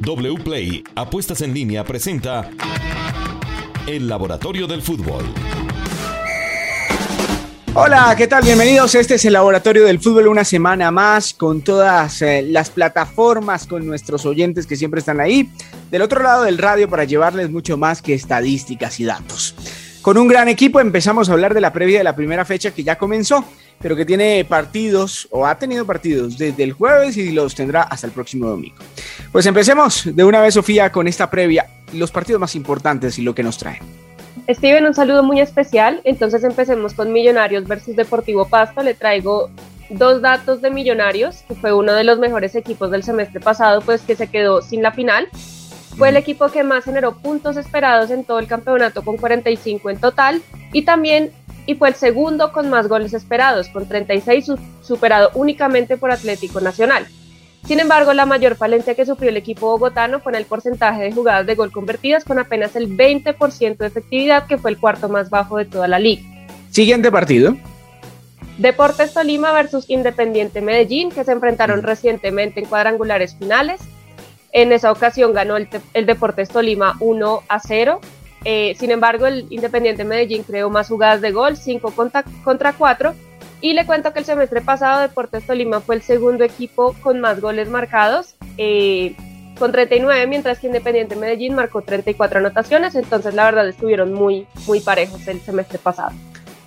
WPLAY Apuestas en línea presenta El Laboratorio del Fútbol. Hola, ¿qué tal? Bienvenidos. Este es el Laboratorio del Fútbol, una semana más con todas eh, las plataformas, con nuestros oyentes que siempre están ahí, del otro lado del radio para llevarles mucho más que estadísticas y datos. Con un gran equipo empezamos a hablar de la previa de la primera fecha que ya comenzó, pero que tiene partidos o ha tenido partidos desde el jueves y los tendrá hasta el próximo domingo. Pues empecemos de una vez, Sofía, con esta previa, los partidos más importantes y lo que nos traen. Steven, un saludo muy especial. Entonces empecemos con Millonarios versus Deportivo Pasto. Le traigo dos datos de Millonarios, que fue uno de los mejores equipos del semestre pasado, pues que se quedó sin la final. Fue el equipo que más generó puntos esperados en todo el campeonato con 45 en total y también y fue el segundo con más goles esperados, con 36 superado únicamente por Atlético Nacional. Sin embargo, la mayor falencia que sufrió el equipo bogotano fue en el porcentaje de jugadas de gol convertidas con apenas el 20% de efectividad, que fue el cuarto más bajo de toda la liga. Siguiente partido. Deportes Tolima versus Independiente Medellín, que se enfrentaron recientemente en cuadrangulares finales. En esa ocasión ganó el, Deportes Tolima 1 a 0. Eh, sin embargo, el Independiente Medellín creó más jugadas de gol, 5 contra, contra 4. Y le cuento que el semestre pasado Deportes Tolima fue el segundo equipo con más goles marcados, eh, con 39, mientras que Independiente Medellín marcó 34 anotaciones. Entonces, la verdad, estuvieron muy, muy parejos el semestre pasado.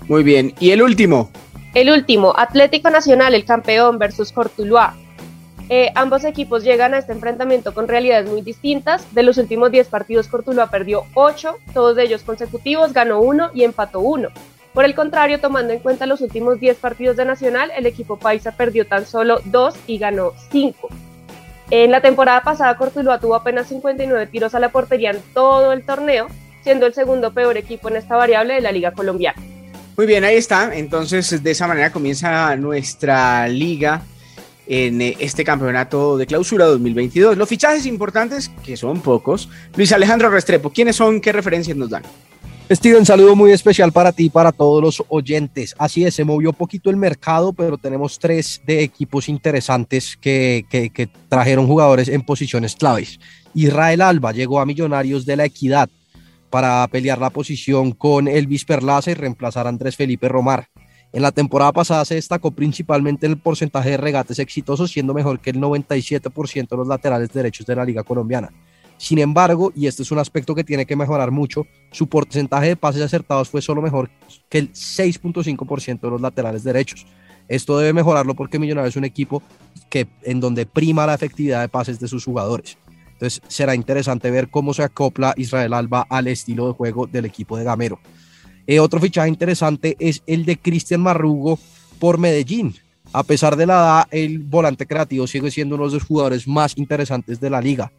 Muy bien. ¿Y el último? El último, Atlético Nacional, el campeón versus Cortuluá. Eh, ambos equipos llegan a este enfrentamiento con realidades muy distintas. De los últimos 10 partidos, Cortuluá perdió 8, todos ellos consecutivos, ganó 1 y empató 1. Por el contrario, tomando en cuenta los últimos 10 partidos de Nacional, el equipo paisa perdió tan solo 2 y ganó 5. En la temporada pasada, Cortuluá tuvo apenas 59 tiros a la portería en todo el torneo, siendo el segundo peor equipo en esta variable de la Liga Colombiana. Muy bien, ahí está. Entonces, de esa manera comienza nuestra liga en eh, este campeonato de clausura 2022. Los fichajes importantes, que son pocos. Luis Alejandro Restrepo, ¿quiénes son? ¿Qué referencias nos dan? Steven, saludo muy especial para ti y para todos los oyentes. Así es, se movió poquito el mercado, pero tenemos tres de equipos interesantes que, que trajeron jugadores en posiciones claves. Israel Alba llegó a Millonarios de la Equidad para pelear la posición con Elvis Perlaza y reemplazar a Andrés Felipe Romar. En la temporada pasada se destacó principalmente en el porcentaje de regates exitosos, siendo mejor que el 97% de los laterales derechos de la Liga Colombiana. Sin embargo, y este es un aspecto que tiene que mejorar mucho, su porcentaje de pases acertados fue solo mejor que el 6.5% de los laterales derechos. Esto debe mejorarlo porque Millonarios es un equipo que, en donde prima la efectividad de pases de sus jugadores. Entonces será interesante ver cómo se acopla Israel Alba al estilo de juego del equipo de Gamero. Eh, otro fichaje interesante es el de Cristian Marrugo por Medellín. A pesar de la edad, el volante creativo sigue siendo uno de los jugadores más interesantes de la liga.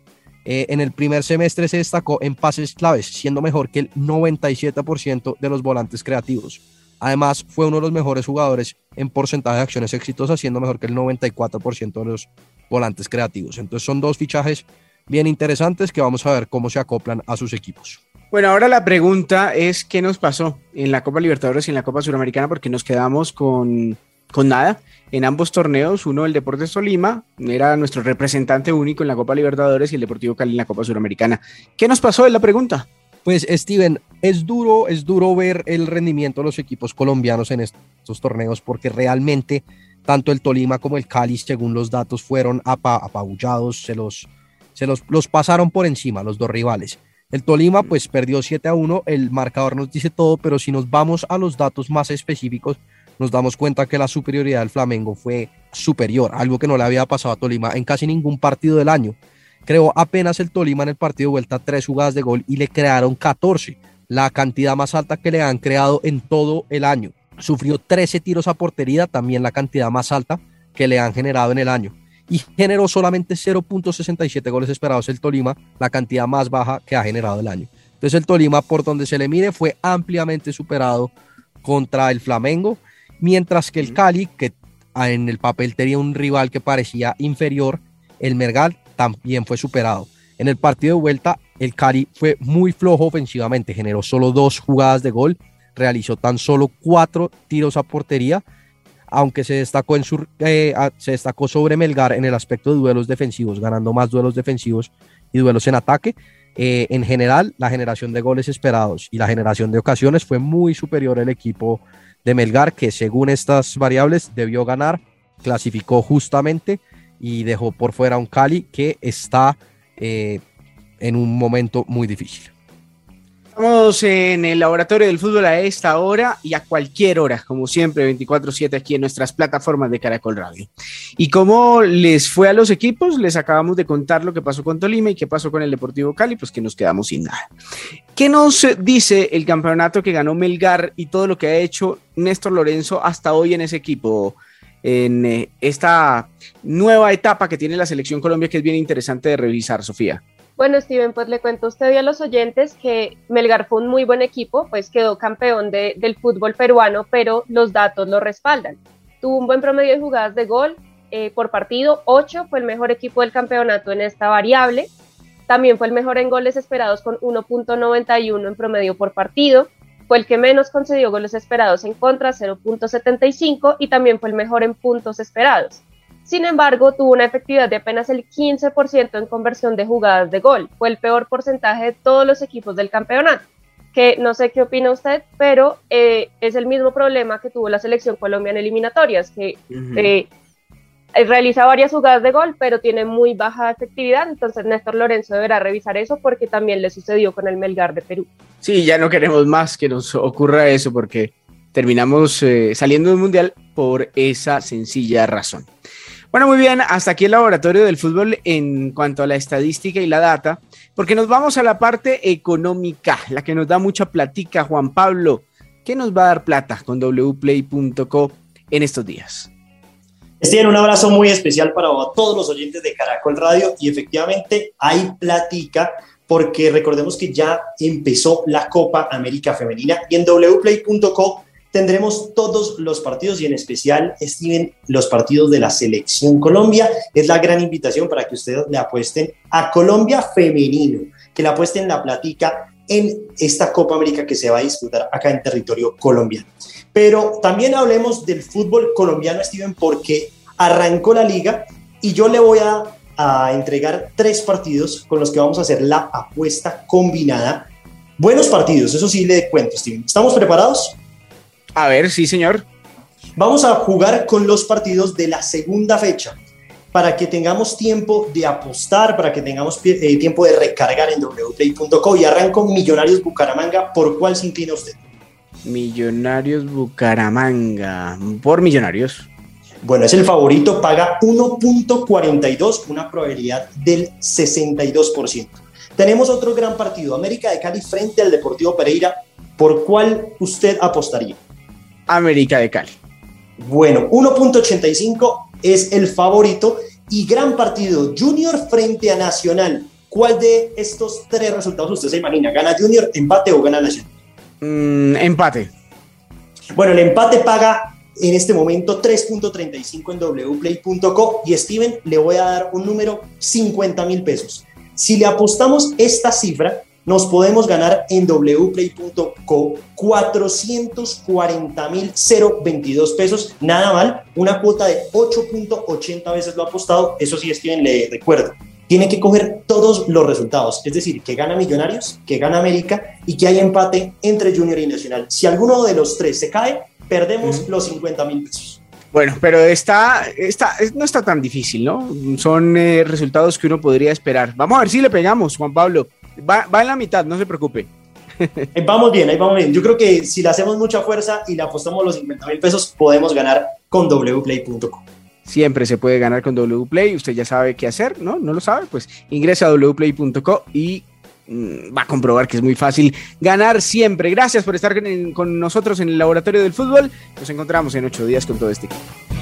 Eh, en el primer semestre se destacó en pases claves, siendo mejor que el 97% de los volantes creativos. Además, fue uno de los mejores jugadores en porcentaje de acciones exitosas, siendo mejor que el 94% de los volantes creativos. Entonces son dos fichajes bien interesantes que vamos a ver cómo se acoplan a sus equipos. Bueno, ahora la pregunta es qué nos pasó en la Copa Libertadores y en la Copa Suramericana porque nos quedamos con, con nada en ambos torneos. Uno, el Deportes Tolima, era nuestro representante único en la Copa Libertadores y el Deportivo Cali en la Copa Suramericana. ¿Qué nos pasó? Es la pregunta. Pues Steven, es duro, es duro ver el rendimiento de los equipos colombianos en estos torneos porque realmente tanto el Tolima como el Cali, según los datos, fueron apabullados, se los, se los, los pasaron por encima los dos rivales. El Tolima pues perdió 7 a 1, el marcador nos dice todo, pero si nos vamos a los datos más específicos, nos damos cuenta que la superioridad del Flamengo fue superior, algo que no le había pasado a Tolima en casi ningún partido del año. Creó apenas el Tolima en el partido de vuelta tres jugadas de gol y le crearon 14, la cantidad más alta que le han creado en todo el año. Sufrió 13 tiros a portería, también la cantidad más alta que le han generado en el año y generó solamente 0.67 goles esperados el Tolima, la cantidad más baja que ha generado el año. Entonces el Tolima, por donde se le mire, fue ampliamente superado contra el Flamengo, mientras que el Cali, que en el papel tenía un rival que parecía inferior, el Mergal también fue superado. En el partido de vuelta, el Cali fue muy flojo ofensivamente, generó solo dos jugadas de gol, realizó tan solo cuatro tiros a portería aunque se destacó, en eh, se destacó sobre Melgar en el aspecto de duelos defensivos, ganando más duelos defensivos y duelos en ataque. Eh, en general, la generación de goles esperados y la generación de ocasiones fue muy superior al equipo de Melgar, que según estas variables debió ganar, clasificó justamente y dejó por fuera a un Cali que está eh, en un momento muy difícil. Estamos en el laboratorio del fútbol a esta hora y a cualquier hora, como siempre, 24/7 aquí en nuestras plataformas de Caracol Radio. Y cómo les fue a los equipos, les acabamos de contar lo que pasó con Tolima y qué pasó con el Deportivo Cali, pues que nos quedamos sin nada. ¿Qué nos dice el campeonato que ganó Melgar y todo lo que ha hecho Néstor Lorenzo hasta hoy en ese equipo? En eh, esta nueva etapa que tiene la selección Colombia, que es bien interesante de revisar, Sofía. Bueno, Steven, pues le cuento a usted y a los oyentes que Melgar fue un muy buen equipo, pues quedó campeón del fútbol peruano, pero los datos lo respaldan. Tuvo un buen promedio de jugadas de gol eh, por partido, 8, fue el mejor equipo del campeonato en esta variable. También fue el mejor en goles esperados con 1.91 en promedio por partido. Fue el que menos concedió goles esperados en contra, 0.75, y también fue el mejor en puntos esperados. Sin embargo, tuvo una efectividad de apenas el 15% en conversión de jugadas de gol. Fue el peor porcentaje de todos los equipos del campeonato. Que no sé qué opina usted, pero eh, es el mismo problema que tuvo la selección Colombia en eliminatorias, que eh, realiza varias jugadas de gol, pero tiene muy baja efectividad. Entonces, Néstor Lorenzo deberá revisar eso porque también le sucedió con el Melgar de Perú. Sí, ya no queremos más que nos ocurra eso porque terminamos eh, saliendo del mundial por esa sencilla razón. Bueno, muy bien, hasta aquí el laboratorio del fútbol en cuanto a la estadística y la data, porque nos vamos a la parte económica, la que nos da mucha platica, Juan Pablo. ¿Qué nos va a dar plata con wplay.co en estos días? Steven, un abrazo muy especial para todos los oyentes de Caracol Radio y efectivamente hay platica porque recordemos que ya empezó la Copa América Femenina y en wplay.co tendremos todos los partidos y en especial, Steven, los partidos de la Selección Colombia. Es la gran invitación para que ustedes le apuesten a Colombia femenino, que le apuesten la platica en esta Copa América que se va a disputar acá en territorio colombiano. Pero también hablemos del fútbol colombiano, Steven, porque arrancó la liga y yo le voy a, a entregar tres partidos con los que vamos a hacer la apuesta combinada. Buenos partidos, eso sí le cuento, Steven. ¿Estamos preparados? A ver, sí, señor. Vamos a jugar con los partidos de la segunda fecha para que tengamos tiempo de apostar, para que tengamos eh, tiempo de recargar en wplay.co y arranco Millonarios Bucaramanga. ¿Por cuál se inclina usted? Millonarios Bucaramanga. Por Millonarios. Bueno, es el favorito, paga 1.42, una probabilidad del 62%. Tenemos otro gran partido, América de Cali frente al Deportivo Pereira. ¿Por cuál usted apostaría? América de Cali. Bueno, 1.85 es el favorito y gran partido Junior frente a Nacional. ¿Cuál de estos tres resultados usted se imagina? ¿Gana Junior, empate o gana Nacional? Mm, empate. Bueno, el empate paga en este momento 3.35 en wplay.co y Steven le voy a dar un número 50 mil pesos. Si le apostamos esta cifra, nos podemos ganar en wplay.co 440.022 pesos. Nada mal, una cuota de 8.80 veces lo ha apostado. Eso sí, Steven, le recuerdo. Tiene que coger todos los resultados, es decir, que gana Millonarios, que gana América y que hay empate entre Junior y Nacional. Si alguno de los tres se cae, perdemos los 50 mil pesos. Bueno, pero está, está, no está tan difícil, ¿no? Son eh, resultados que uno podría esperar. Vamos a ver si le pegamos, Juan Pablo. Va, en la mitad, no se preocupe. Ahí vamos bien, ahí vamos bien. Yo creo que si le hacemos mucha fuerza y le apostamos los 50 mil pesos, podemos ganar con wplay.com. Siempre se puede ganar con wplay. Usted ya sabe qué hacer, ¿no? ¿No lo sabe? Pues ingresa a wplay.co y mm, va a comprobar que es muy fácil ganar siempre. Gracias por estar con nosotros en el laboratorio del fútbol. Nos encontramos en ocho días con todo este equipo.